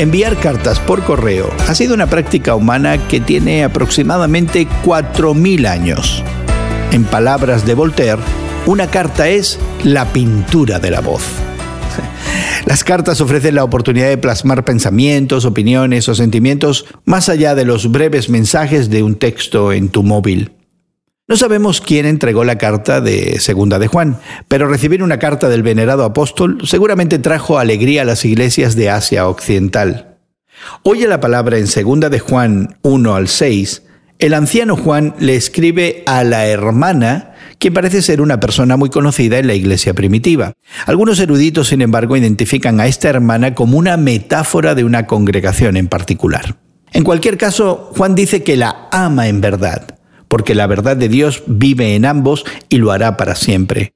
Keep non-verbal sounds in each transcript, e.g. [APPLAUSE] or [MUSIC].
Enviar cartas por correo ha sido una práctica humana que tiene aproximadamente 4.000 años. En palabras de Voltaire, una carta es la pintura de la voz. [LAUGHS] Las cartas ofrecen la oportunidad de plasmar pensamientos, opiniones o sentimientos más allá de los breves mensajes de un texto en tu móvil. No sabemos quién entregó la carta de Segunda de Juan, pero recibir una carta del venerado apóstol seguramente trajo alegría a las iglesias de Asia Occidental. Oye la palabra en Segunda de Juan 1 al 6, el anciano Juan le escribe a la hermana, quien parece ser una persona muy conocida en la iglesia primitiva. Algunos eruditos, sin embargo, identifican a esta hermana como una metáfora de una congregación en particular. En cualquier caso, Juan dice que la ama en verdad porque la verdad de Dios vive en ambos y lo hará para siempre.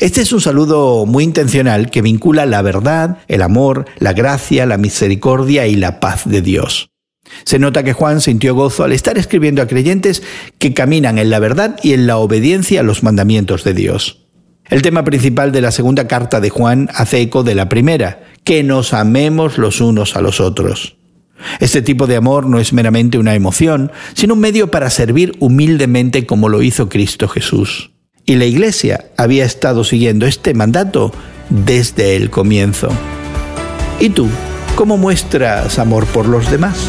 Este es un saludo muy intencional que vincula la verdad, el amor, la gracia, la misericordia y la paz de Dios. Se nota que Juan sintió gozo al estar escribiendo a creyentes que caminan en la verdad y en la obediencia a los mandamientos de Dios. El tema principal de la segunda carta de Juan hace eco de la primera, que nos amemos los unos a los otros. Este tipo de amor no es meramente una emoción, sino un medio para servir humildemente como lo hizo Cristo Jesús. Y la Iglesia había estado siguiendo este mandato desde el comienzo. ¿Y tú, cómo muestras amor por los demás?